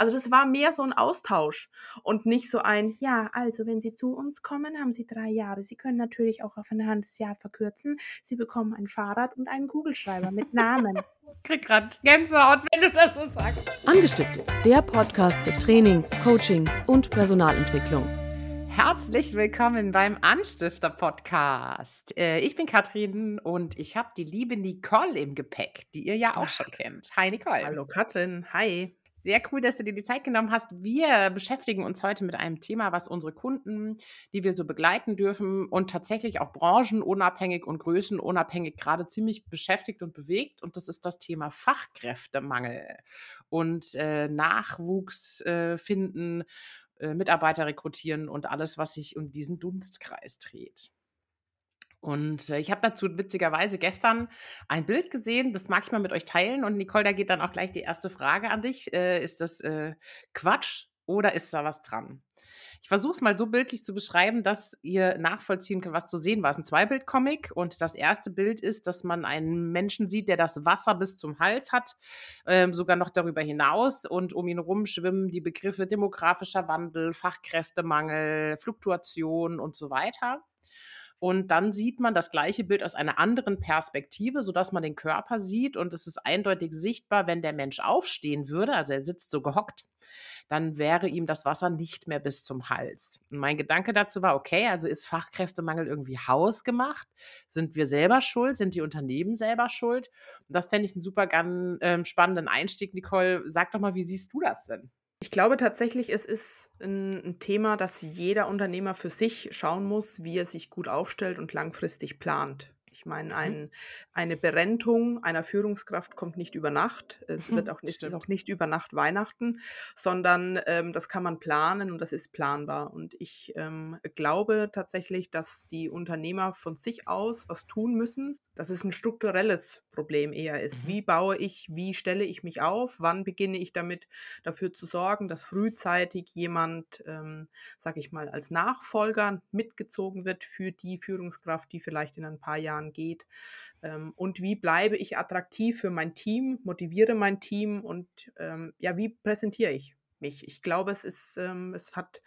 Also das war mehr so ein Austausch und nicht so ein, ja, also wenn Sie zu uns kommen, haben Sie drei Jahre. Sie können natürlich auch auf ein halbes Jahr verkürzen. Sie bekommen ein Fahrrad und einen Kugelschreiber mit Namen. Krieg gerade Gänsehaut, wenn du das so sagst. Angestiftet, der Podcast für Training, Coaching und Personalentwicklung. Herzlich willkommen beim Anstifter-Podcast. Äh, ich bin Katrin und ich habe die liebe Nicole im Gepäck, die ihr ja auch schon kennt. Hi Nicole. Hallo Katrin, hi. Sehr cool, dass du dir die Zeit genommen hast. Wir beschäftigen uns heute mit einem Thema, was unsere Kunden, die wir so begleiten dürfen und tatsächlich auch branchenunabhängig und größenunabhängig gerade ziemlich beschäftigt und bewegt. Und das ist das Thema Fachkräftemangel und äh, Nachwuchs äh, finden, äh, Mitarbeiter rekrutieren und alles, was sich um diesen Dunstkreis dreht. Und äh, ich habe dazu witzigerweise gestern ein Bild gesehen, das mag ich mal mit euch teilen. Und Nicole, da geht dann auch gleich die erste Frage an dich. Äh, ist das äh, Quatsch oder ist da was dran? Ich versuche es mal so bildlich zu beschreiben, dass ihr nachvollziehen könnt, was zu sehen war. Es ist ein Zweibild-Comic und das erste Bild ist, dass man einen Menschen sieht, der das Wasser bis zum Hals hat, ähm, sogar noch darüber hinaus und um ihn herum schwimmen die Begriffe demografischer Wandel, Fachkräftemangel, Fluktuation und so weiter. Und dann sieht man das gleiche Bild aus einer anderen Perspektive, sodass man den Körper sieht. Und es ist eindeutig sichtbar, wenn der Mensch aufstehen würde, also er sitzt so gehockt, dann wäre ihm das Wasser nicht mehr bis zum Hals. Und mein Gedanke dazu war, okay, also ist Fachkräftemangel irgendwie hausgemacht? Sind wir selber schuld? Sind die Unternehmen selber schuld? Und das fände ich einen super ganz, äh, spannenden Einstieg. Nicole, sag doch mal, wie siehst du das denn? Ich glaube tatsächlich, es ist ein, Thema, dass jeder Unternehmer für sich schauen muss, wie er sich gut aufstellt und langfristig plant. Ich meine, mhm. ein, eine Berentung einer Führungskraft kommt nicht über Nacht. Es wird auch, ist auch nicht über Nacht Weihnachten, sondern ähm, das kann man planen und das ist planbar. Und ich ähm, glaube tatsächlich, dass die Unternehmer von sich aus was tun müssen, dass es ein strukturelles Problem eher ist. Mhm. Wie baue ich, wie stelle ich mich auf, wann beginne ich damit dafür zu sorgen, dass frühzeitig jemand, ähm, sage ich mal, als Nachfolger mitgezogen wird für die Führungskraft, die vielleicht in ein paar Jahren geht. Ähm, und wie bleibe ich attraktiv für mein Team, motiviere mein Team und ähm, ja, wie präsentiere ich mich. Ich glaube, es ist, ähm, es hat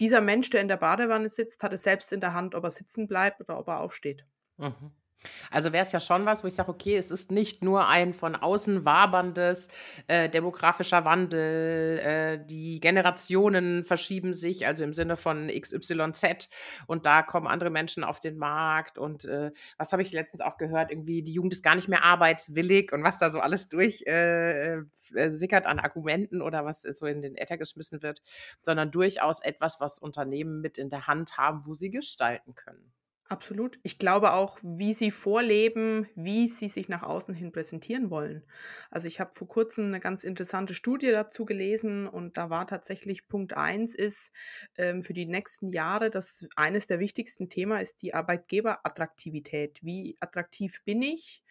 dieser Mensch, der in der Badewanne sitzt, hat es selbst in der Hand, ob er sitzen bleibt oder ob er aufsteht. Mhm. Also wäre es ja schon was, wo ich sage, okay, es ist nicht nur ein von außen waberndes äh, demografischer Wandel, äh, die Generationen verschieben sich, also im Sinne von XYZ und da kommen andere Menschen auf den Markt und äh, was habe ich letztens auch gehört, irgendwie die Jugend ist gar nicht mehr arbeitswillig und was da so alles durch äh, äh, sickert an Argumenten oder was so in den Äther geschmissen wird, sondern durchaus etwas, was Unternehmen mit in der Hand haben, wo sie gestalten können. Absolut. Ich glaube auch, wie sie vorleben, wie sie sich nach außen hin präsentieren wollen. Also ich habe vor kurzem eine ganz interessante Studie dazu gelesen und da war tatsächlich Punkt 1 ist ähm, für die nächsten Jahre, dass eines der wichtigsten Themen ist die Arbeitgeberattraktivität. Wie attraktiv bin ich?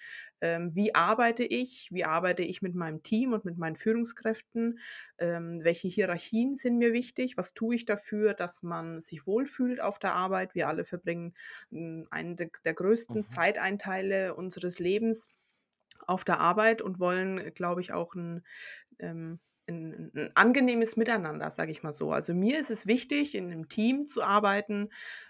ähm, wie arbeite ich, wie arbeite ich mit meinem Team und mit meinen Führungskräften, ähm, welche Hierarchien sind mir wichtig, was tue ich dafür, dass man sich wohlfühlt auf der Arbeit. Wir alle verbringen einen der, der größten mhm. Zeiteinteile unseres Lebens auf der Arbeit und wollen, glaube ich, auch ein, ähm, ein, ein, angenehmes Miteinander, sage ich mal so. Also mir ist es wichtig, in einem Team zu arbeiten,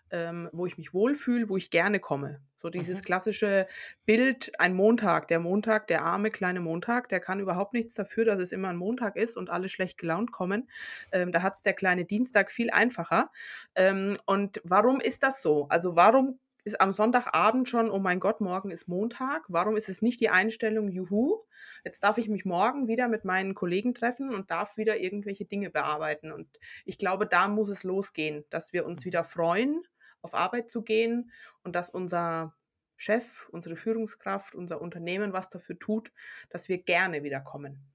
ähm, wo ich mich wohlfühle, wo ich gerne komme. So dieses mhm. klassische Bild, ein Montag, der Montag, der arme kleine Montag, der kann überhaupt nichts dafür, dass es immer ein Montag ist und alle schlecht gelaunt kommen. Ähm, da hat es der kleine Dienstag viel einfacher. Ähm, und warum ist das so? Also warum ist am Sonntagabend schon, oh mein Gott, morgen ist Montag. Warum ist es nicht die Einstellung, juhu, jetzt darf ich mich morgen wieder mit meinen Kollegen treffen und darf wieder irgendwelche Dinge bearbeiten? Und ich glaube, da muss es losgehen, dass wir uns wieder freuen auf Arbeit zu gehen und dass unser Chef, unsere Führungskraft, unser Unternehmen was dafür tut, dass wir gerne wiederkommen.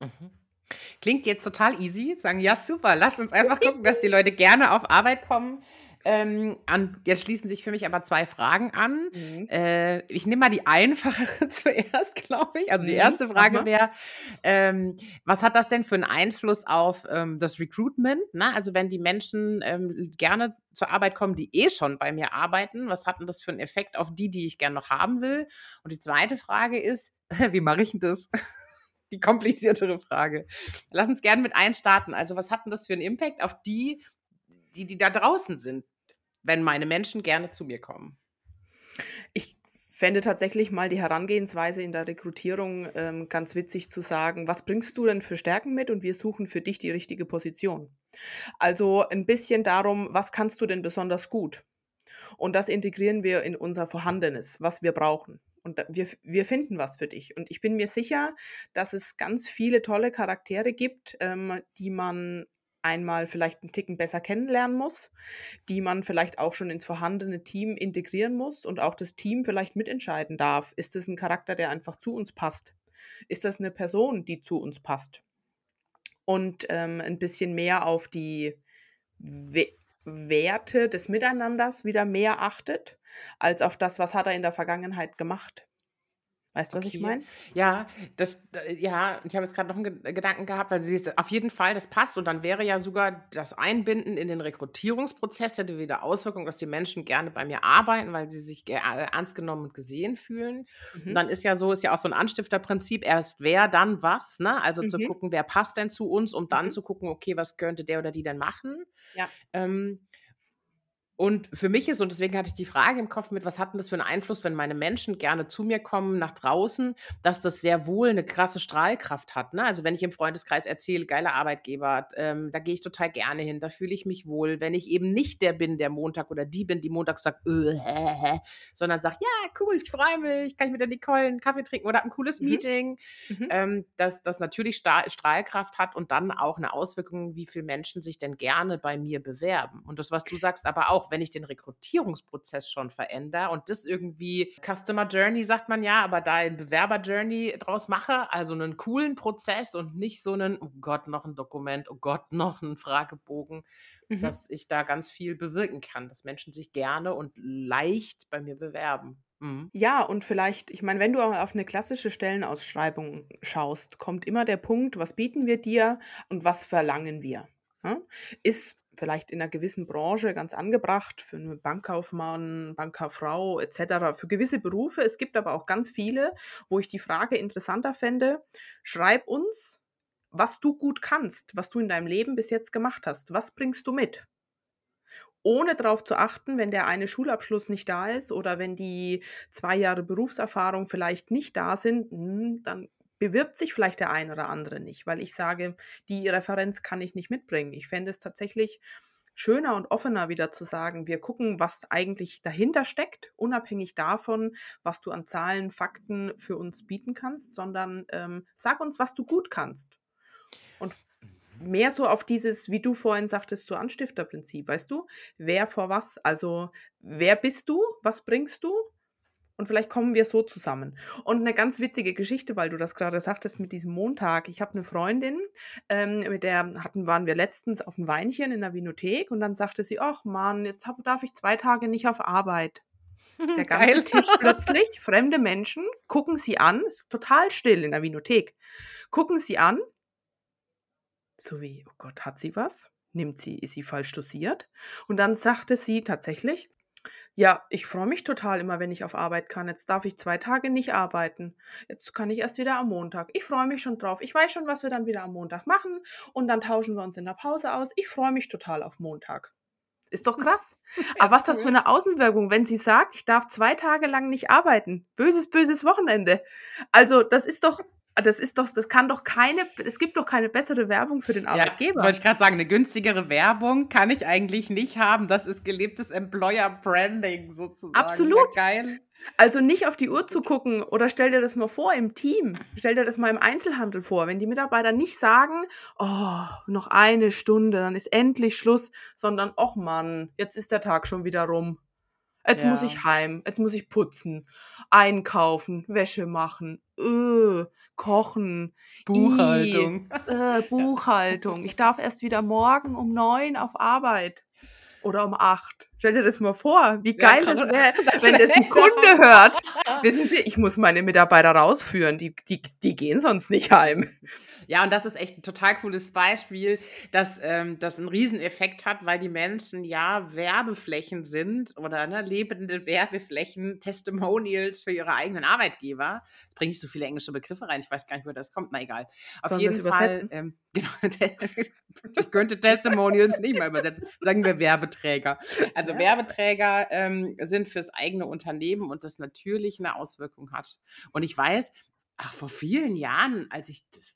Mhm. Klingt jetzt total easy. Sagen, ja, super, lass uns einfach gucken, dass die Leute gerne auf Arbeit kommen. Ähm, an, jetzt schließen sich für mich aber zwei Fragen an. Mhm. Äh, ich nehme mal die einfachere zuerst, glaube ich. Also die mhm. erste Frage wäre, ähm, was hat das denn für einen Einfluss auf ähm, das Recruitment? Ne? Also wenn die Menschen ähm, gerne zur Arbeit kommen, die eh schon bei mir arbeiten, was hat denn das für einen Effekt auf die, die ich gerne noch haben will? Und die zweite Frage ist, wie mache ich denn das? die kompliziertere Frage. Lass uns gerne mit einstarten. Also, was hat denn das für einen Impact auf die, die, die da draußen sind, wenn meine Menschen gerne zu mir kommen? Ich fände tatsächlich mal die Herangehensweise in der Rekrutierung ähm, ganz witzig zu sagen, was bringst du denn für Stärken mit und wir suchen für dich die richtige Position. Also ein bisschen darum, was kannst du denn besonders gut? Und das integrieren wir in unser Vorhandenes, was wir brauchen. Und wir, wir finden was für dich. Und ich bin mir sicher, dass es ganz viele tolle Charaktere gibt, ähm, die man einmal vielleicht einen Ticken besser kennenlernen muss, die man vielleicht auch schon ins vorhandene Team integrieren muss und auch das Team vielleicht mitentscheiden darf. Ist es ein Charakter, der einfach zu uns passt? Ist das eine Person, die zu uns passt? Und ähm, ein bisschen mehr auf die We Werte des Miteinanders wieder mehr achtet, als auf das, was hat er in der Vergangenheit gemacht. Weißt du, was ich meine? Ja, das, ja, ich habe jetzt gerade noch einen Gedanken gehabt, weil du auf jeden Fall, das passt und dann wäre ja sogar das Einbinden in den Rekrutierungsprozess hätte wieder Auswirkungen, dass die Menschen gerne bei mir arbeiten, weil sie sich äh, ernst genommen und gesehen fühlen. Und mhm. dann ist ja so, ist ja auch so ein Anstifterprinzip, erst wer, dann was, ne? Also zu mhm. gucken, wer passt denn zu uns, um dann Mhm. zu gucken, okay, was könnte der oder die denn machen? Ja. Ähm, und für mich ist, und deswegen hatte ich die Frage im Kopf mit, was hat denn das für einen Einfluss, wenn meine Menschen gerne zu mir kommen, nach draußen, dass das sehr wohl eine krasse Strahlkraft hat. Ne? Also wenn ich im Freundeskreis erzähle, geiler Arbeitgeber, ähm, da gehe ich total gerne hin, da fühle ich mich wohl. Wenn ich eben nicht der bin, der Montag oder die bin, die Montag sagt, äh, hä, hä, sondern sagt, ja, cool, ich freue mich, kann ich mit der Nicole einen Kaffee trinken oder ein cooles mhm. Meeting, mhm. ähm, dass das natürlich Strahlkraft hat und dann auch eine Auswirkung, wie viele Menschen sich denn gerne bei mir bewerben. Und das, was du sagst, aber auch, auch wenn ich den Rekrutierungsprozess schon verändere und das irgendwie Customer Journey sagt man ja, aber da ein Bewerber Journey draus mache, also einen coolen Prozess und nicht so einen, oh Gott, noch ein Dokument, oh Gott, noch ein Fragebogen, mhm. dass ich da ganz viel bewirken kann, dass Menschen sich gerne und leicht bei mir bewerben. Mhm. Ja, und vielleicht, ich meine, wenn du auf eine klassische Stellenausschreibung schaust, kommt immer der Punkt, was bieten wir dir und was verlangen wir? Hm? Ist vielleicht in einer gewissen Branche ganz angebracht, für einen Bankkaufmann, Bankkauffrau etc., für gewisse Berufe. Es gibt aber auch ganz viele, wo ich die Frage interessanter fände, schreib uns, was du gut kannst, was du in deinem Leben bis jetzt gemacht hast. Was bringst du mit? Ohne darauf zu achten, wenn der eine Schulabschluss nicht da ist oder wenn die zwei Jahre Berufserfahrung vielleicht nicht da sind, hm, dann bewirbt sich vielleicht der ein oder andere nicht, weil ich sage, die Referenz kann ich nicht mitbringen. Ich fände es tatsächlich schöner und offener wieder zu sagen, wir gucken, was eigentlich dahinter steckt, unabhängig davon, was du an Zahlen, Fakten für uns bieten kannst, sondern ähm, sag uns, was du gut kannst. Und mehr so auf dieses, wie du vorhin sagtest, so Anstifterprinzip, weißt du, wer vor was, also wer bist du, was bringst du und vielleicht kommen wir so zusammen. Und eine ganz witzige Geschichte, weil du das gerade sagtest mit diesem Montag. Ich habe eine Freundin, ähm, mit der hatten, waren wir letztens auf ein Weinchen in der Vinothek und dann sagte sie, ach Mann, jetzt hab, darf ich zwei Tage nicht auf Arbeit. Der ganze Geil. Tisch plötzlich, fremde Menschen gucken sie an, ist total still in der Vinothek, gucken sie an, so wie, oh Gott, hat sie was? Nimmt sie, ist sie falsch dosiert? Und dann sagte sie tatsächlich, ja, ich freue mich total immer, wenn ich auf Arbeit kann. Jetzt darf ich zwei Tage nicht arbeiten. Jetzt kann ich erst wieder am Montag. Ich freue mich schon drauf. Ich weiß schon, was wir dann wieder am Montag machen und dann tauschen wir uns in der Pause aus. Ich freue mich total auf Montag. Ist doch krass. Aber was das für eine Außenwirkung, wenn sie sagt, ich darf zwei Tage lang nicht arbeiten. Böses, böses Wochenende. Also, das ist doch das ist doch, das kann doch keine, es gibt doch keine bessere Werbung für den Arbeitgeber. Ja, wollte ich gerade sagen, eine günstigere Werbung kann ich eigentlich nicht haben. Das ist gelebtes Employer Branding sozusagen. Absolut. Ja, geil. Also nicht auf die Uhr zu gucken oder stell dir das mal vor im Team, stell dir das mal im Einzelhandel vor, wenn die Mitarbeiter nicht sagen, oh, noch eine Stunde, dann ist endlich Schluss, sondern, ach Mann, jetzt ist der Tag schon wieder rum. Jetzt ja. muss ich heim, jetzt muss ich putzen, einkaufen, Wäsche machen, öh, kochen, Buchhaltung. I, äh, Buchhaltung. Ich darf erst wieder morgen um neun auf Arbeit oder um acht. Stell dir das mal vor, wie geil ja, das wäre, wenn das ein Kunde hört. Wissen Sie, ich muss meine Mitarbeiter rausführen, die, die, die gehen sonst nicht heim. Ja, und das ist echt ein total cooles Beispiel, dass ähm, das einen Rieseneffekt hat, weil die Menschen ja Werbeflächen sind oder ne, lebende Werbeflächen, Testimonials für ihre eigenen Arbeitgeber. Jetzt bringe ich so viele englische Begriffe rein, ich weiß gar nicht, wo das kommt, na egal. Auf Sollen jeden Fall, ähm, genau, ich könnte Testimonials nicht mal übersetzen, sagen wir Werbeträger. Also Ja. Werbeträger ähm, sind fürs eigene Unternehmen und das natürlich eine Auswirkung hat. Und ich weiß, ach, vor vielen Jahren, als ich das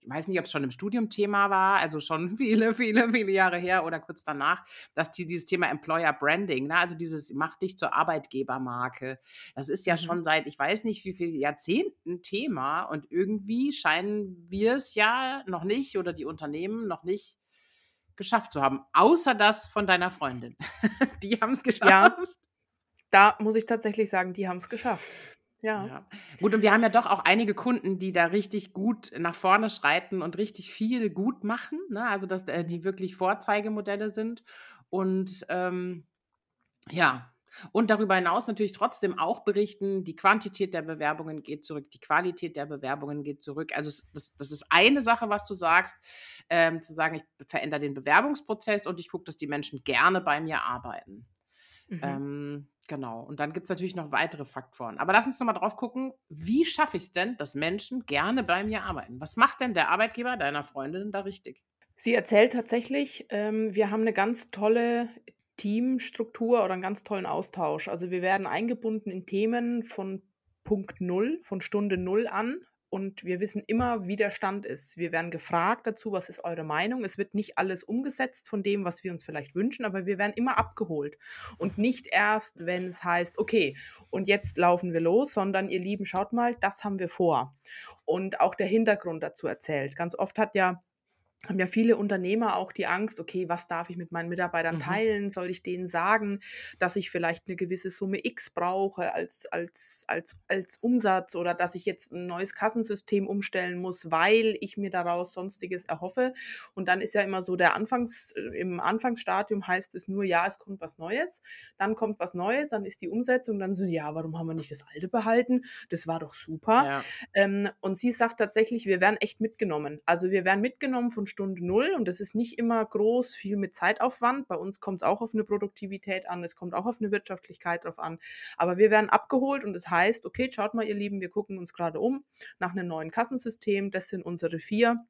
ich weiß nicht, ob es schon im Studium Thema war, also schon viele, viele, viele Jahre her oder kurz danach, dass die, dieses Thema Employer Branding, ne, also dieses mach dich zur Arbeitgebermarke, das ist ja Mhm. schon seit, ich weiß nicht wie viele Jahrzehnten Thema und irgendwie scheinen wir es ja noch nicht oder die Unternehmen noch nicht geschafft zu haben, außer das von deiner Freundin. die haben es geschafft. Ja. Da muss ich tatsächlich sagen, die haben es geschafft. Ja. Ja. Gut, und wir haben ja doch auch einige Kunden, die da richtig gut nach vorne schreiten und richtig viel gut machen. Ne? Also, dass äh, die wirklich Vorzeigemodelle sind. Und ähm, ja, und darüber hinaus natürlich trotzdem auch berichten, die Quantität der Bewerbungen geht zurück, die Qualität der Bewerbungen geht zurück. Also das, das ist eine Sache, was du sagst, ähm, zu sagen, ich verändere den Bewerbungsprozess und ich gucke, dass die Menschen gerne bei mir arbeiten. Mhm. Ähm, genau. Und dann gibt es natürlich noch weitere Faktoren. Aber lass uns nochmal drauf gucken, wie schaffe ich es denn, dass Menschen gerne bei mir arbeiten? Was macht denn der Arbeitgeber deiner Freundin da richtig? Sie erzählt tatsächlich, ähm, wir haben eine ganz tolle Teamstruktur oder einen ganz tollen Austausch. Also wir werden eingebunden in Themen von Punkt Null, von Stunde Null an. Und wir wissen immer, wie der Stand ist. Wir werden gefragt dazu, was ist eure Meinung? Es wird nicht alles umgesetzt von dem, was wir uns vielleicht wünschen, aber wir werden immer abgeholt. Und nicht erst, wenn es heißt, okay, und jetzt laufen wir los, sondern ihr Lieben, schaut mal, das haben wir vor. Und auch der Hintergrund dazu erzählt. Ganz oft hat ja haben ja viele Unternehmer auch die Angst, okay, was darf ich mit meinen Mitarbeitern Mhm. teilen? Soll ich denen sagen, dass ich vielleicht eine gewisse Summe X brauche als, als, als, als Umsatz oder dass ich jetzt ein neues Kassensystem umstellen muss, weil ich mir daraus sonstiges erhoffe? Und dann ist ja immer so der Anfangs, äh, im Anfangsstadium heißt es nur, ja, es kommt was Neues, dann kommt was Neues, dann ist die Umsetzung, dann so, ja, warum haben wir nicht das alte behalten? Das war doch super. Ja. Ähm, und sie sagt tatsächlich, wir werden echt mitgenommen. Also wir werden mitgenommen von Stunde Null und das ist nicht immer groß, viel mit Zeitaufwand. Bei uns kommt es auch auf eine Produktivität an, es kommt auch auf eine Wirtschaftlichkeit drauf an. Aber wir werden abgeholt und das heißt, okay, schaut mal, ihr Lieben, wir gucken uns gerade um nach einem neuen Kassensystem. Das sind unsere vier.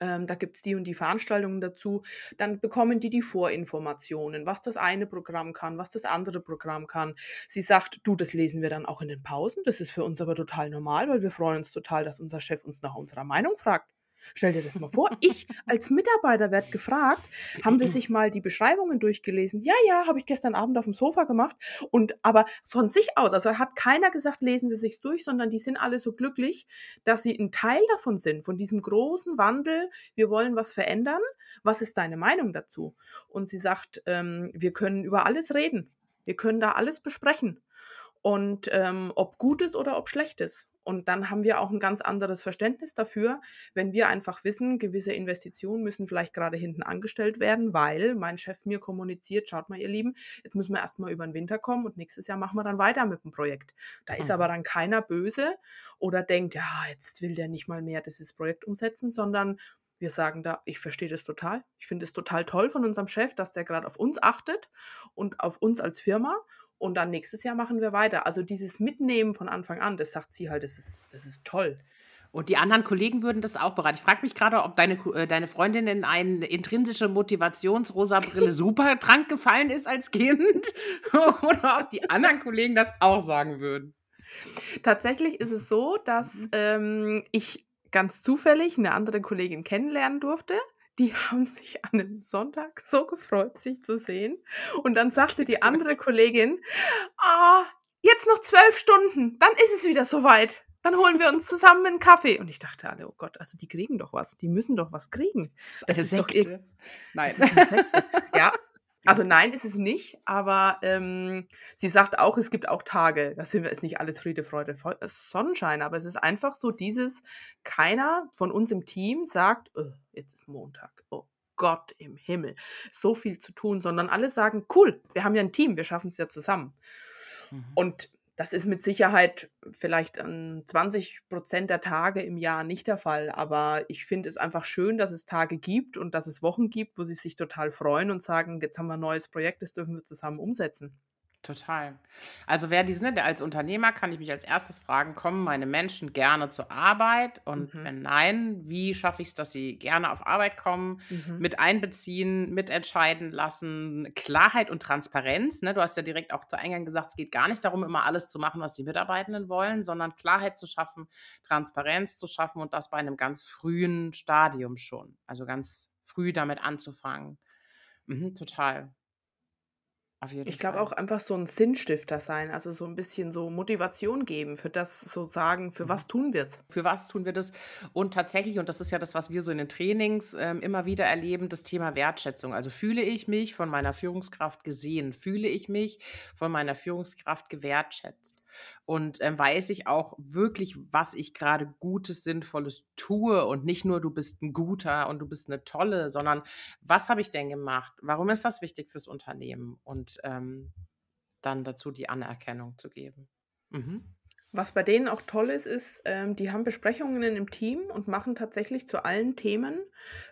Ähm, da gibt es die und die Veranstaltungen dazu. Dann bekommen die die Vorinformationen, was das eine Programm kann, was das andere Programm kann. Sie sagt, du, das lesen wir dann auch in den Pausen. Das ist für uns aber total normal, weil wir freuen uns total, dass unser Chef uns nach unserer Meinung fragt. Stell dir das mal vor, ich als Mitarbeiter werde gefragt, haben Sie sich mal die Beschreibungen durchgelesen? Ja, ja, habe ich gestern Abend auf dem Sofa gemacht. Und aber von sich aus, also hat keiner gesagt, lesen Sie sich's durch, sondern die sind alle so glücklich, dass sie ein Teil davon sind, von diesem großen Wandel. Wir wollen was verändern. Was ist deine Meinung dazu? Und sie sagt, ähm, wir können über alles reden. Wir können da alles besprechen. Und ähm, ob Gutes oder ob Schlechtes. Und dann haben wir auch ein ganz anderes Verständnis dafür, wenn wir einfach wissen, gewisse Investitionen müssen vielleicht gerade hinten angestellt werden, weil mein Chef mir kommuniziert, schaut mal, ihr Lieben, jetzt müssen wir erstmal über den Winter kommen und nächstes Jahr machen wir dann weiter mit dem Projekt. Da ist Mhm. aber dann keiner böse oder denkt, ja, jetzt will der nicht mal mehr dieses Projekt umsetzen, sondern wir sagen da, ich verstehe das total. Ich finde es total toll von unserem Chef, dass der gerade auf uns achtet und auf uns als Firma. Und dann nächstes Jahr machen wir weiter. Also dieses Mitnehmen von Anfang an, das sagt sie halt, das ist, das ist toll. Und die anderen Kollegen würden das auch beraten. Ich frage mich gerade, ob deine, äh, deine Freundin in eine intrinsische Motivationsrosa Brille super krank gefallen ist als Kind oder ob die anderen Kollegen das auch sagen würden. Tatsächlich ist es so, dass Mhm. ähm, ich ganz zufällig eine andere Kollegin kennenlernen durfte. Die haben sich an einem Sonntag so gefreut, sich zu sehen. Und dann sagte die andere Kollegin, ah, jetzt noch zwölf Stunden, dann ist es wieder soweit. Dann holen wir uns zusammen einen Kaffee. Und ich dachte alle, oh Gott, also die kriegen doch was. Die müssen doch was kriegen. Das Eine ist doch Sekte. Nein. Das ist eine Sekte. ja, also nein, ist es nicht, aber ähm, sie sagt auch, es gibt auch Tage, da sind wir, ist nicht alles Friede, Freude, Feu- äh, Sonnenschein, aber es ist einfach so dieses, keiner von uns im Team sagt, "Oh, jetzt ist Montag, oh Gott im Himmel, so viel zu tun, sondern alle sagen, cool, wir haben ja ein Team, wir schaffen es ja zusammen. Mhm. Und das ist mit Sicherheit vielleicht an 20 Prozent der Tage im Jahr nicht der Fall. Aber ich finde es einfach schön, dass es Tage gibt und dass es Wochen gibt, wo sie sich total freuen und sagen, jetzt haben wir ein neues Projekt, das dürfen wir zusammen umsetzen. Total. Also wer diesen, ne, der als Unternehmer kann ich mich als erstes fragen, kommen meine Menschen gerne zur Arbeit? Und Mhm. wenn nein, wie schaffe ich es, dass sie gerne auf Arbeit kommen, Mhm. mit einbeziehen, mitentscheiden lassen, Klarheit und Transparenz. Ne? Du hast ja direkt auch zu Eingang gesagt, es geht gar nicht darum, immer alles zu machen, was die Mitarbeitenden wollen, sondern Klarheit zu schaffen, Transparenz zu schaffen und das bei einem ganz frühen Stadium schon. Also ganz früh damit anzufangen. Mhm, total. Auf jeden Ich glaube Fall. auch einfach so ein Sinnstifter sein, also so ein bisschen so Motivation geben für das so sagen, für Mhm. was tun wir's? Für was tun wir das? Und tatsächlich, und das ist ja das, was wir so in den Trainings ähm, immer wieder erleben, das Thema Wertschätzung. Also fühle ich mich von meiner Führungskraft gesehen? Fühle ich mich von meiner Führungskraft gewertschätzt? Und ähm, weiß ich auch wirklich, was ich gerade Gutes, Sinnvolles tue und nicht nur, du bist ein Guter und du bist eine Tolle, sondern was habe ich denn gemacht? Warum ist das wichtig fürs Unternehmen? Und ähm, dann dazu die Anerkennung zu geben. Mhm. Was bei denen auch toll ist, ist, ähm, die haben Besprechungen im Team und machen tatsächlich zu allen Themen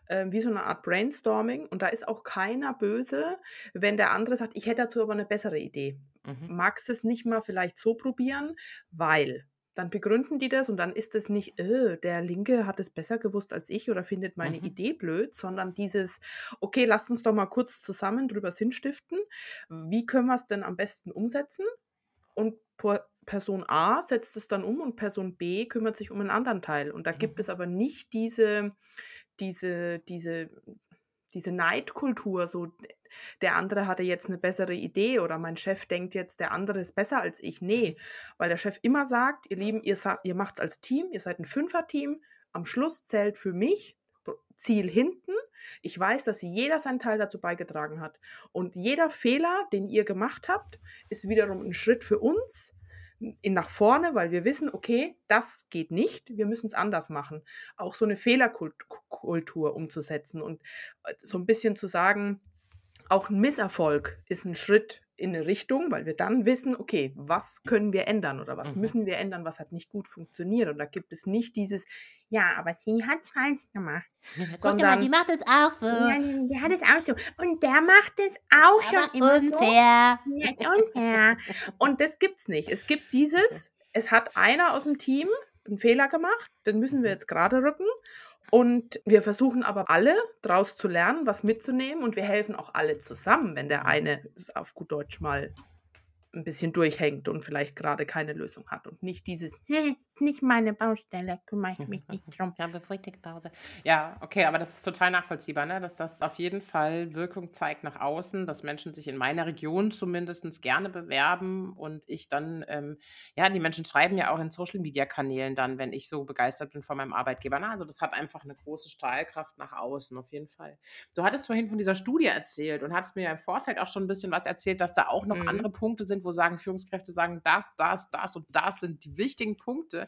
ähm, wie so eine Art Brainstorming. Und da ist auch keiner böse, wenn der andere sagt, ich hätte dazu aber eine bessere Idee. Mhm. Magst es nicht mal vielleicht so probieren, weil dann begründen die das und dann ist es nicht, äh, der Linke hat es besser gewusst als ich oder findet meine Mhm. Idee blöd, sondern dieses, okay, lasst uns doch mal kurz zusammen drüber Sinn stiften. Wie können wir es denn am besten umsetzen? Und Person A setzt es dann um und Person B kümmert sich um einen anderen Teil. Und da gibt Mhm. es aber nicht diese, diese, diese, diese Neidkultur, so der andere hatte jetzt eine bessere Idee oder mein Chef denkt jetzt, der andere ist besser als ich. Nee, weil der Chef immer sagt, ihr Lieben, ihr, ihr macht es als Team, ihr seid ein Fünfer-Team, am Schluss zählt für mich Ziel hinten. Ich weiß, dass jeder seinen Teil dazu beigetragen hat. Und jeder Fehler, den ihr gemacht habt, ist wiederum ein Schritt für uns in nach vorne, weil wir wissen, okay, das geht nicht, wir müssen es anders machen. Auch so eine Fehlerkultur umzusetzen und äh, so ein bisschen zu sagen, auch ein Misserfolg ist ein Schritt in eine Richtung, weil wir dann wissen, okay, was können wir ändern oder was Mhm. müssen wir ändern, was hat nicht gut funktioniert. Und da gibt es nicht dieses, ja, aber sie hat es falsch gemacht. Guck Sondern- mal, die macht es auch so. Ja, der hat es auch so. Und der macht es auch schon Aber so. unfair. Ja, ist unfair. Und das gibt's nicht. Es gibt dieses, es hat einer aus dem Team einen Fehler gemacht, den müssen wir jetzt gerade rücken. Und wir versuchen aber alle daraus zu lernen, was mitzunehmen. Und wir helfen auch alle zusammen, wenn der eine auf gut Deutsch mal ein bisschen durchhängt und vielleicht gerade keine Lösung hat und nicht dieses, "Hm, ist nicht meine Baustelle, kümmere ich mich nicht drum. Ich habe Frühstückspause. Ja, okay, aber das ist total nachvollziehbar, ne? dass das auf jeden Fall Wirkung zeigt nach außen, dass Menschen sich in meiner Region zumindest gerne bewerben und ich dann, ähm, ja, die Menschen schreiben ja auch in Social-Media-Kanälen dann, wenn ich so begeistert bin von meinem Arbeitgeber. Ne? Also das hat einfach eine große Strahlkraft nach außen, auf jeden Fall. Du hattest vorhin von dieser Studie erzählt und hattest mir ja im Vorfeld auch schon ein bisschen was erzählt, dass da auch noch Mhm. andere Punkte sind, wo sagen Führungskräfte sagen, das, das, das und das sind die wichtigen Punkte.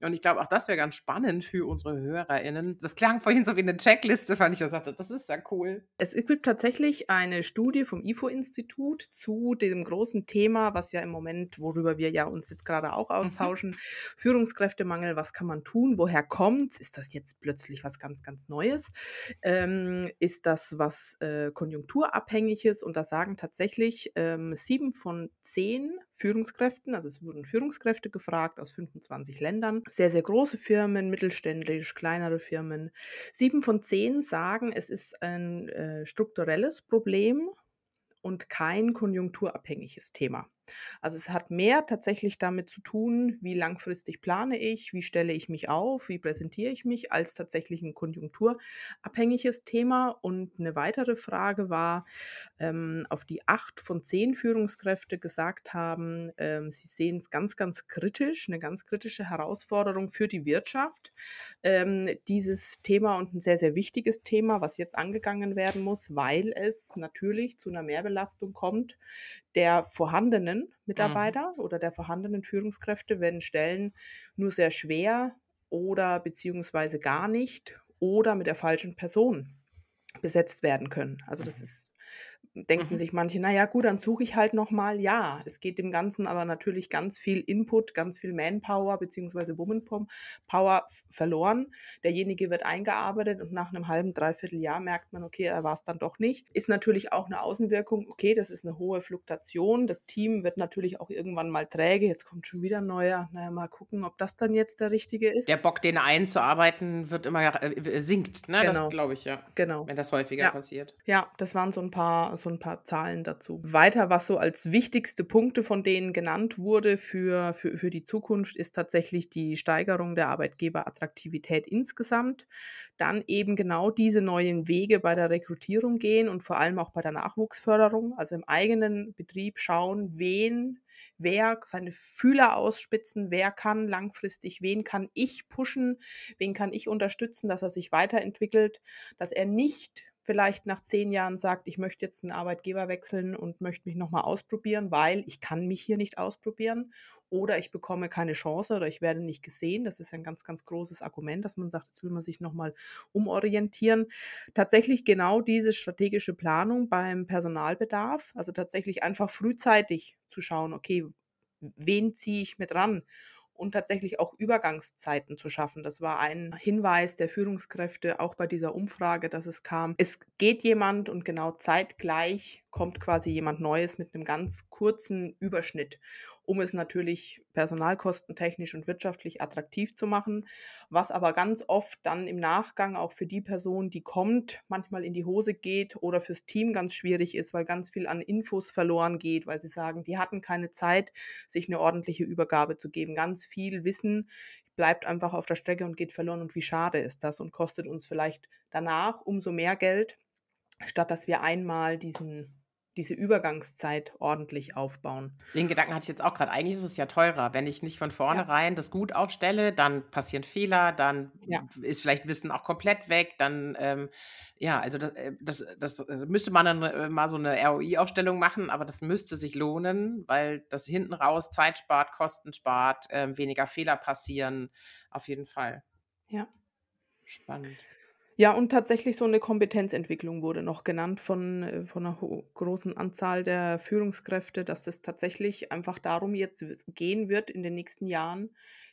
Und ich glaube, auch das wäre ganz spannend für unsere HörerInnen. Das klang vorhin so wie eine Checkliste, fand ich. Ich sagte, das ist ja cool. Es gibt tatsächlich eine Studie vom IFO-Institut zu dem großen Thema, was ja im Moment, worüber wir ja uns jetzt gerade auch austauschen, Führungskräftemangel, was kann man tun, woher kommt Ist das jetzt plötzlich was ganz, ganz Neues? Ähm, ist das was äh, konjunkturabhängiges? Und da sagen tatsächlich ähm, sieben von zehn Führungskräften, also es wurden Führungskräfte gefragt aus 25 Ländern, sehr, sehr große Firmen, mittelständisch, kleinere Firmen, Sieben von zehn sagen, es ist ein äh, strukturelles Problem und kein konjunkturabhängiges Thema. Also es hat mehr tatsächlich damit zu tun, wie langfristig plane ich, wie stelle ich mich auf, wie präsentiere ich mich, als tatsächlich ein konjunkturabhängiges Thema. Und eine weitere Frage war, ähm, auf die acht von zehn Führungskräfte gesagt haben, ähm, sie sehen es ganz, ganz kritisch, eine ganz kritische Herausforderung für die Wirtschaft. Ähm, dieses Thema und ein sehr, sehr wichtiges Thema, was jetzt angegangen werden muss, weil es natürlich zu einer Mehrbelastung kommt der vorhandenen Mitarbeiter oder der vorhandenen Führungskräfte, wenn Stellen nur sehr schwer oder beziehungsweise gar nicht oder mit der falschen Person besetzt werden können. Also das Mhm. ist denken Mhm. sich manche: „Na ja, gut, dann suche ich halt noch mal.“ Ja, es geht dem Ganzen aber natürlich ganz viel Input, ganz viel Manpower beziehungsweise Womanpom Power v verloren. Derjenige wird eingearbeitet und nach 'nem halben, 3/4 Jahr merkt man: „Okay, er war's dann doch nicht.“ Ist natürlich auch 'ne Außenwirkung. Okay, das ist 'ne hohe Fluktuation. Das Team wird natürlich auch irgendwann mal träge. Jetzt kommt schon wieder 'n neuer. Na ja, mal gucken, ob das dann jetzt der Richtige ist. Der Bock, den einzuarbeiten, wird immer äh, sinkt, ne? Das Genau. glaube ich, ja, Genau. wenn das häufiger Ja. passiert. Ja, das waren so 'n paar so 'n paar Zahlen dazu. Weiter, was so als wichtigste Punkte von denen genannt wurde für für für die Zukunft, ist tatsächlich die Steigerung der Arbeitgeberattraktivität insgesamt. Dann eben genau diese neuen Wege bei der Rekrutierung gehen und vor allem auch bei der Nachwuchsförderung. Also, im eigenen Betrieb schauen, wen wer seine Fühler ausspitzen, wer kann langfristig wen kann ich pushen, wen kann ich unterstützen, dass er sich weiterentwickelt, dass er nicht vielleicht nach 10 Jahren sagt: „Ich möchte jetzt 'n Arbeitgeber wechseln und möchte mich noch mal ausprobieren, weil ich kann mich hier nicht ausprobieren oder ich bekomme keine Chance oder ich werde nicht gesehen.“ Das ist ein ganz, ganz großes Argument, dass man sagt, jetzt will man sich noch mal umorientieren. Tatsächlich genau diese strategische Planung beim Personalbedarf, also, tatsächlich einfach frühzeitig zu schauen: „Okay, wen ziehe ich mit ran?“ Und tatsächlich auch Übergangszeiten zu schaffen. Das war ein Hinweis der Führungskräfte auch bei dieser Umfrage, dass es kam. Es geht jemand und genau zeitgleich kommt quasi jemand Neues mit 'nem ganz kurzen Überschnitt, um es natürlich personalkostentechnisch und wirtschaftlich attraktiv zu machen, was aber ganz oft dann im Nachgang auch für die Person, die kommt, manchmal in die Hose geht oder fürs Team ganz schwierig ist, weil ganz viel an Infos verloren geht, weil sie sagen, die hatten keine Zeit, sich 'ne ordentliche Übergabe zu geben. Ganz viel Wissen bleibt einfach auf der Strecke und geht verloren und wie schade ist das und kostet uns vielleicht danach umso mehr Geld, statt dass wir einmal diesen diese Übergangszeit ordentlich aufbauen. Den Gedanken hatte ich jetzt auch grad. Eigentlich ist es ja teurer. Wenn ich nicht von Ja. vornherein das gut aufstelle, dann passieren Fehler, dann Ja. ist vielleicht Wissen auch komplett weg, dann, ähm ja, also, äh, das das, äh, müsste man dann, äh, mal so 'ne ROI-Aufstellung machen, aber das müsste sich lohnen, weil das hinten raus Zeit spart, Kosten spart, ähm, weniger Fehler passieren, auf jeden Fall. Ja. Spannend. Ja, und tatsächlich so 'ne Kompetenzentwicklung wurde noch genannt von äh, von 'ner großen Anzahl der Führungskräfte, dass es tatsächlich einfach darum jetzt gehen wird, in den nächsten Jahren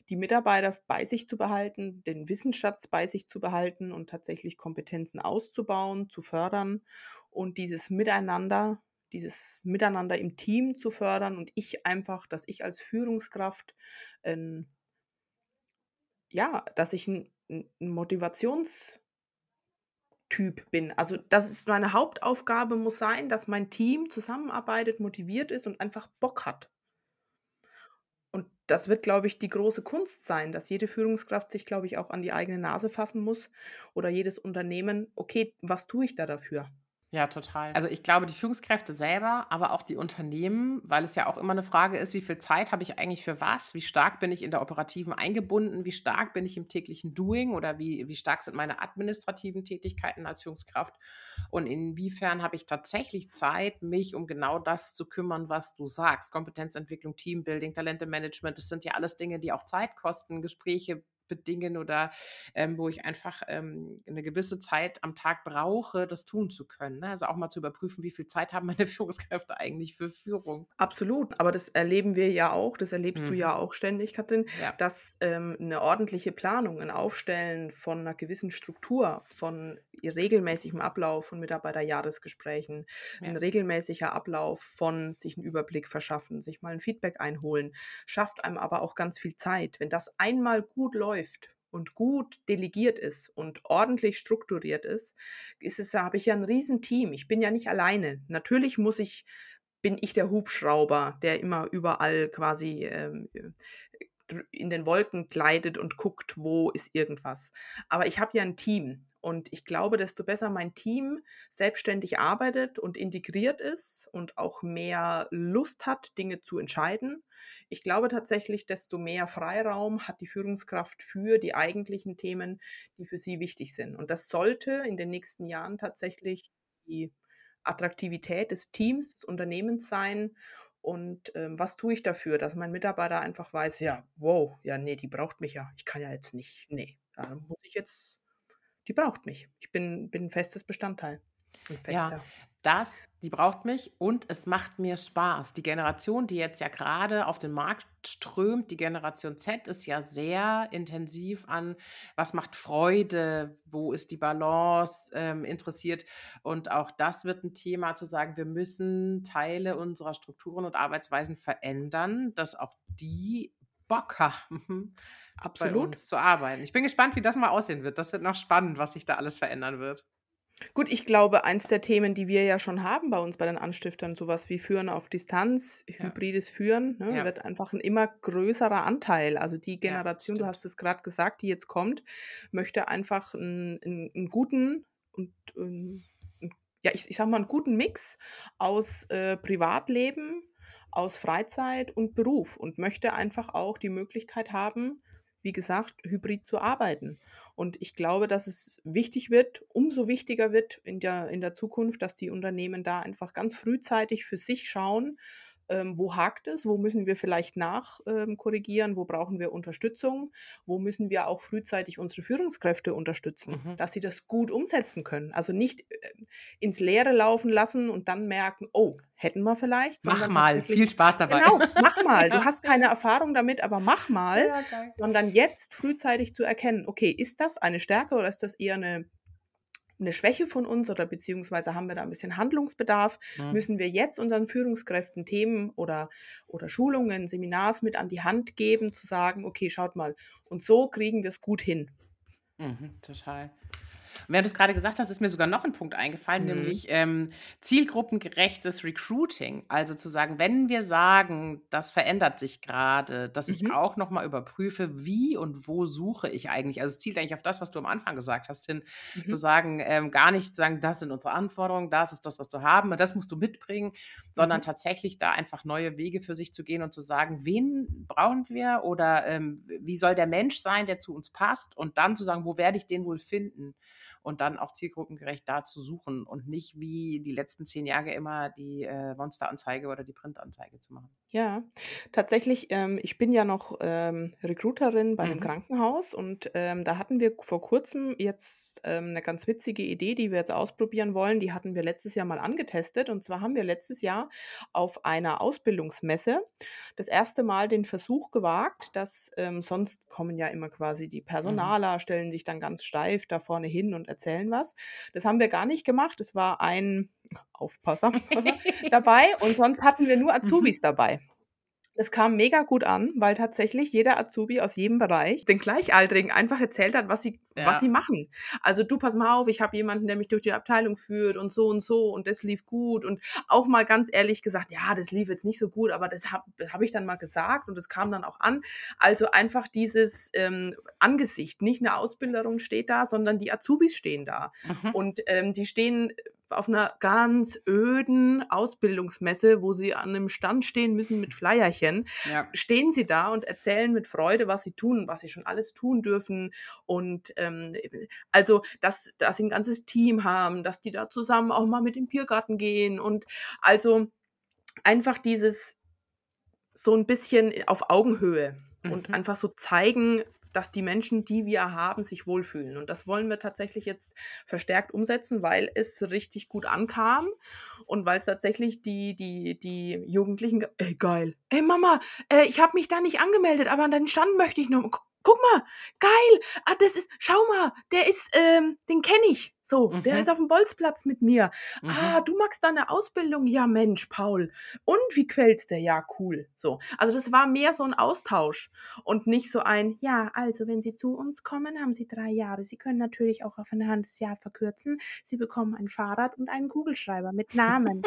die Mitarbeiter bei sich zu behalten, den Wissensschatz bei sich zu behalten und tatsächlich Kompetenzen auszubauen, zu fördern und dieses Miteinander dieses Miteinander im Team zu fördern und ich einfach dass ich als Führungskraft, ähm ja, dass ich 'n 'n 'n Motivations Typ bin. Also, das ist meine Hauptaufgabe muss sein, dass mein Team zusammenarbeitet, motiviert ist und einfach Bock hat. Und das wird, glaube ich, die große Kunst sein, dass jede Führungskraft sich, glaube ich, auch an die eigene Nase fassen muss oder jedes Unternehmen: „Okay, was tue ich da dafür?“ Ja, total. Also, ich glaube, die Führungskräfte selber, aber auch die Unternehmen, weil es ja auch immer 'ne Frage ist: „Wie viel Zeit habe ich eigentlich für was? Wie stark bin ich in der Operativen eingebunden? Wie stark bin ich im täglichen Doing oder wie wie stark sind meine administrativen Tätigkeiten als Führungskraft? Und inwiefern habe ich tatsächlich Zeit, mich um genau das zu kümmern, was du sagst?“ Kompetenzentwicklung, Teambuilding, Talentemanagement, das sind ja alles Dinge, die auch Zeit kosten, Gespräche bedingen oder, ähm, wo ich einfach, ähm, 'ne gewisse Zeit am Tag brauche, das tun zu können, ne? Also, auch mal zu überprüfen, wie viel Zeit haben meine Führungskräfte eigentlich für Führung? Absolut, aber das erleben wir ja auch, das erlebst du Mhm. ja auch ständig, Katrin, Ja. dass, ähm, 'ne ordentliche Planung, 'n Aufstellen von 'ner gewissen Struktur, von regelmäßigem Ablauf von Mitarbeiterjahresgesprächen, Ja. regelmäßiger Ablauf von sich 'n Überblick verschaffen, sich mal 'n Feedback einholen, schafft einem aber auch ganz viel Zeit. Wenn das einmal gut läuft und gut delegiert ist und ordentlich strukturiert ist, ist es habe ich ja 'n Riesenteam. Ich bin ja nicht alleine. Natürlich muss ich bin ich der Hubschrauber, der immer überall quasi, ähm, äh, in den Wolken gleitet und guckt, wo ist irgendwas. Aber ich habe ja 'n Team und ich glaube, desto besser mein Team selbstständig arbeitet und integriert ist und auch mehr Lust hat, Dinge zu entscheiden. Ich glaube tatsächlich, desto mehr Freiraum hat die Führungskraft für die eigentlichen Themen, die für sie wichtig sind. Und das sollte in den nächsten Jahren tatsächlich die Attraktivität des Teams, des Unternehmens sein. Und, ähm, was tue ich dafür, dass mein Mitarbeiter einfach weiß: „Ja, wow, ja, ne, die braucht mich ja. Ich kann ja jetzt nicht ne, da muss ich jetzt die braucht mich. Ich bin bin 'n festes Bestandteil, 'n Ja. fester.“ das, die braucht mich und es macht mir Spaß. Die Generation, die jetzt ja gerade auf den Markt strömt, die Generation Z, ist ja sehr intensiv an, was macht Freude, wo ist die Balance ähm, interessiert. Und auch das wird ein Thema zu sagen, wir müssen Teile unserer Strukturen und Arbeitsweisen verändern, dass auch die Bock haben, bei Absolut. uns zu arbeiten. Ich bin gespannt, wie das mal aussehen wird. Das wird noch spannend, was sich da alles verändern wird. Gut, ich glaube, eins der Themen, die wir ja schon haben bei uns bei den Anstiftern, sowas wie Führen auf Distanz, Ja. hybrides Führen, ne, Ja. wird einfach ein immer größerer Anteil. Also die Ja, Generation, du stimmt. hast es gerade gesagt, die jetzt kommt, möchte einfach einen, einen, einen guten und ähm, ein- ja, ich, ich sag mal, einen guten Mix aus äh, Privatleben, aus Freizeit und Beruf und möchte einfach auch die Möglichkeit haben, wie gesagt, hybrid zu arbeiten. Und ich glaube, dass es wichtig wird, umso wichtiger wird in der, in der Zukunft, dass die Unternehmen da einfach ganz frühzeitig für sich schauen, ähm, wo hakt es, wo müssen wir vielleicht nachkorrigieren, ähm, wo brauchen wir Unterstützung, wo müssen wir auch frühzeitig unsere Führungskräfte unterstützen, Mhm. dass sie das gut umsetzen können. Also nicht äh, ins Leere laufen lassen und dann merken, oh, hätten wir vielleicht. Mach mal, viel Spaß dabei. Genau, mach mal. Ja. Du hast keine Erfahrung damit, aber mach mal Ja, sondern jetzt frühzeitig zu erkennen, okay, ist das eine Stärke oder ist das eher eine, eine Schwäche von uns oder beziehungsweise haben wir da ein bisschen Handlungsbedarf? Mhm. Müssen wir jetzt unseren Führungskräften Themen oder, oder Schulungen, Seminars mit an die Hand geben, zu sagen, okay, schaut mal, und so kriegen wir es gut hin. Mhm, total. Und Während du es gerade gesagt hast, ist mir sogar noch ein Punkt eingefallen, Mhm. nämlich ähm, zielgruppengerechtes Recruiting. Also zu sagen, wenn wir sagen, das verändert sich gerade, dass ich Mhm. auch nochmal überprüfe, wie und wo suche ich eigentlich. Also es zielt eigentlich auf das, was du am Anfang gesagt hast, hin, zu Mhm. sagen, ähm, gar nicht zu sagen, das sind unsere Anforderungen, das ist das, was du haben, und das musst du mitbringen, sondern Mhm. tatsächlich da einfach neue Wege für sich zu gehen und zu sagen, wen brauchen wir oder ähm, wie soll der Mensch sein, der zu uns passt und dann zu sagen, wo werde ich den wohl finden und dann auch zielgruppengerecht da zu suchen und nicht wie die letzten zehn Jahre immer die äh, Monsteranzeige oder die Printanzeige zu machen. Ja, tatsächlich, ähm, ich bin ja noch ähm, Recruiterin bei einem Mhm. Krankenhaus und ähm, da hatten wir vor kurzem jetzt ähm, eine ganz witzige Idee, die wir jetzt ausprobieren wollen. Die hatten wir letztes Jahr mal angetestet und zwar haben wir letztes Jahr auf einer Ausbildungsmesse das erste Mal den Versuch gewagt, dass ähm, sonst kommen ja immer quasi die Personaler, stellen sich dann ganz steif da vorne hin und erzählen was. Das haben wir gar nicht gemacht. Es war ein Aufpasser dabei und sonst hatten wir nur Azubis dabei. Das kam mega gut an, weil tatsächlich jeder Azubi aus jedem Bereich den Gleichaltrigen einfach erzählt hat, was sie, Ja. was sie machen. Also du pass mal auf, ich habe jemanden, der mich durch die Abteilung führt und so und so und das lief gut und auch mal ganz ehrlich gesagt, ja, das lief jetzt nicht so gut, aber das habe hab ich dann mal gesagt und das kam dann auch an. Also einfach dieses ähm, Angesicht, nicht eine Ausbilderung steht da, sondern die Azubis stehen da. Mhm. Und ähm, die stehen auf einer ganz öden Ausbildungsmesse, wo sie an einem Stand stehen müssen mit Flyerchen, Ja. stehen sie da und erzählen mit Freude, was sie tun, was sie schon alles tun dürfen. Und ähm, also, dass, dass sie ein ganzes Team haben, dass die da zusammen auch mal mit im Biergarten gehen. Und also einfach dieses so ein bisschen auf Augenhöhe und Mhm. einfach so zeigen, dass die Menschen, die wir haben, sich wohlfühlen. Und das wollen wir tatsächlich jetzt verstärkt umsetzen, weil es richtig gut ankam und weil es tatsächlich die, die, die Jugendlichen, ge- ey geil, ey Mama, äh, ich habe mich da nicht angemeldet, aber an deinen Stand möchte ich noch. Gu- Guck mal, geil, ah, das ist, schau mal, der ist, ähm, den kenne ich. So, der Mhm. ist auf dem Bolzplatz mit mir. Mhm. Ah, du magst da eine Ausbildung? Ja, Mensch, Paul. Und wie quält's der? Ja, cool. So. Also das war mehr so ein Austausch und nicht so ein, ja, also wenn Sie zu uns kommen, haben Sie drei Jahre. Sie können natürlich auch auf ein halbes Jahr verkürzen. Sie bekommen ein Fahrrad und einen Kugelschreiber mit Namen.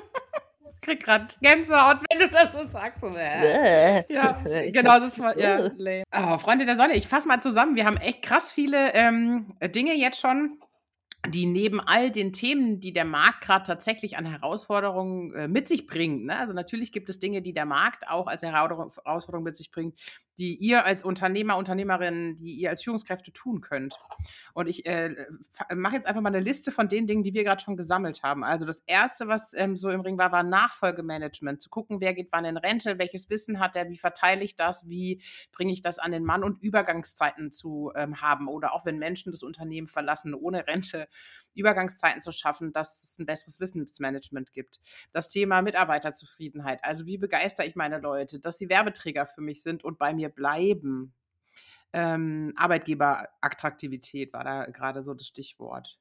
Ich krieg gerade Gänsehaut, wenn du das so sagst. Äh. Ja, genau, das ist voll, ja, lame. Oh, Freunde der Sonne, ich fasse mal zusammen. Wir haben echt krass viele ähm, Dinge jetzt schon, die neben all den Themen, die der Markt gerade tatsächlich an Herausforderungen äh, mit sich bringt. Ne? Also natürlich gibt es Dinge, die der Markt auch als Herausforderung mit sich bringt, die ihr als Unternehmer, Unternehmerin, die ihr als Führungskräfte tun könnt. Und ich äh, mache jetzt einfach mal eine Liste von den Dingen, die wir gerade schon gesammelt haben. Also das Erste, was ähm, so im Ring war, war Nachfolgemanagement. Zu gucken, wer geht wann in Rente, welches Wissen hat er, wie verteile ich das, wie bringe ich das an den Mann und Übergangszeiten zu ähm, haben. Oder auch wenn Menschen das Unternehmen verlassen ohne Rente, Übergangszeiten zu schaffen, dass es ein besseres Wissensmanagement gibt. Das Thema Mitarbeiterzufriedenheit. Also wie begeistere ich meine Leute, dass sie Werbeträger für mich sind und bei mir bleiben. Ähm, Arbeitgeberattraktivität war da gerade so das Stichwort.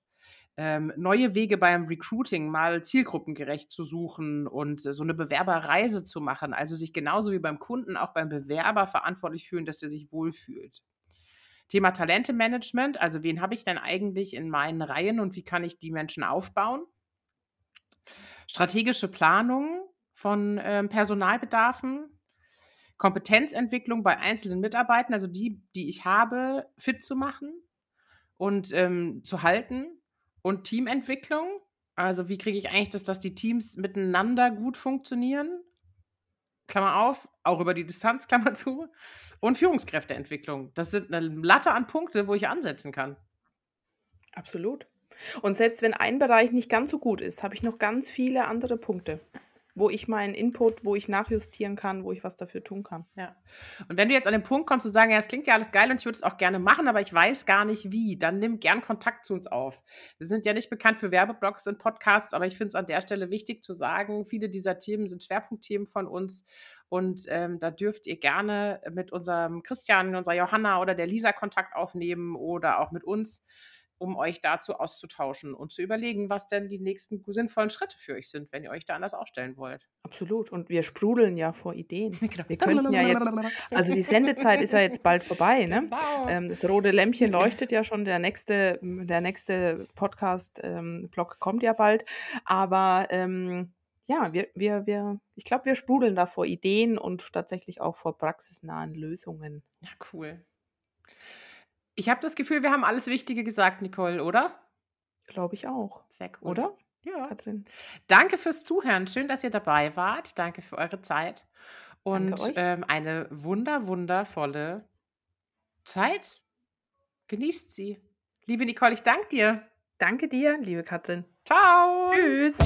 Ähm, neue Wege beim Recruiting mal zielgruppengerecht zu suchen und äh, so eine Bewerberreise zu machen. Also sich genauso wie beim Kunden auch beim Bewerber verantwortlich fühlen, dass der sich wohlfühlt. Thema Talentemanagement, also wen habe ich denn eigentlich in meinen Reihen und wie kann ich die Menschen aufbauen? Strategische Planung von ähm, Personalbedarfen, Kompetenzentwicklung bei einzelnen Mitarbeitern, also die, die ich habe, fit zu machen und ähm, zu halten und Teamentwicklung. Also wie kriege ich eigentlich das, dass die Teams miteinander gut funktionieren? Klammer auf, auch über die Distanz, Klammer zu. Und Führungskräfteentwicklung. Das sind eine Latte an Punkte, wo ich ansetzen kann. Absolut. Und selbst wenn ein Bereich nicht ganz so gut ist, habe ich noch ganz viele andere Punkte wo ich meinen Input, wo ich nachjustieren kann, wo ich was dafür tun kann. Ja. Und wenn du jetzt an den Punkt kommst zu sagen, ja, es klingt ja alles geil und ich würde es auch gerne machen, aber ich weiß gar nicht wie, dann nimm gern Kontakt zu uns auf. Wir sind ja nicht bekannt für Werbeblogs und Podcasts, aber ich finde es an der Stelle wichtig zu sagen, viele dieser Themen sind Schwerpunktthemen von uns und ähm, da dürft ihr gerne mit unserem Christian, unserer Johanna oder der Lisa Kontakt aufnehmen oder auch mit uns um euch dazu auszutauschen und zu überlegen, was denn die nächsten sinnvollen Schritte für euch sind, wenn ihr euch da anders aufstellen wollt. Absolut. Und wir sprudeln ja vor Ideen. Genau. Wir könnten ja jetzt, also die Sendezeit ist ja jetzt bald vorbei, ne? Genau. Ähm, das rote Lämpchen leuchtet ja schon. Der nächste, der nächste Podcast-Blog ähm, kommt ja bald. Aber ähm, ja, wir, wir, wir, ich glaube, wir sprudeln da vor Ideen und tatsächlich auch vor praxisnahen Lösungen. Ja, cool. Ich habe das Gefühl, wir haben alles Wichtige gesagt, Nicole, oder? Glaube ich auch. Sehr cool. Oder? Ja. Katrin. Danke fürs Zuhören. Schön, dass ihr dabei wart. Danke für eure Zeit. Und ähm, eine wunder, wundervolle Zeit. Genießt sie. Liebe Nicole, ich danke dir. Danke dir, liebe Katrin. Ciao. Tschüss.